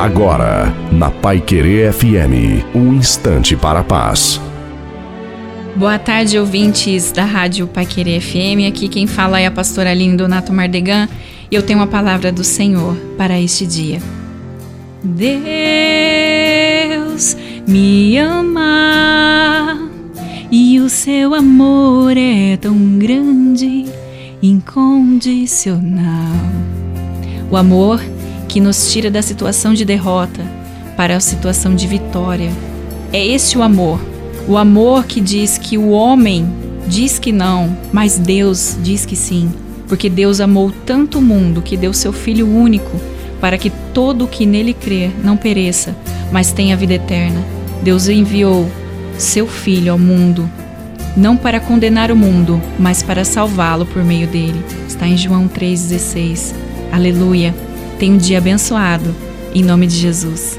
Agora, na Pai Querer FM, um instante para a paz. Boa tarde, ouvintes da Rádio Pai Querer FM. Aqui quem fala é a pastora Aline Donato Mardegan e eu tenho uma palavra do Senhor para este dia. Deus me ama e o seu amor é tão grande, incondicional. O amor que nos tira da situação de derrota para a situação de vitória. É esse o amor. O amor que diz que o homem diz que não, mas Deus diz que sim. Porque Deus amou tanto o mundo que deu seu Filho único para que todo o que nele crer não pereça, mas tenha vida eterna. Deus enviou seu Filho ao mundo, não para condenar o mundo, mas para salvá-lo por meio dele. Está em João 3,16. Aleluia! Tenha um dia abençoado, em nome de Jesus.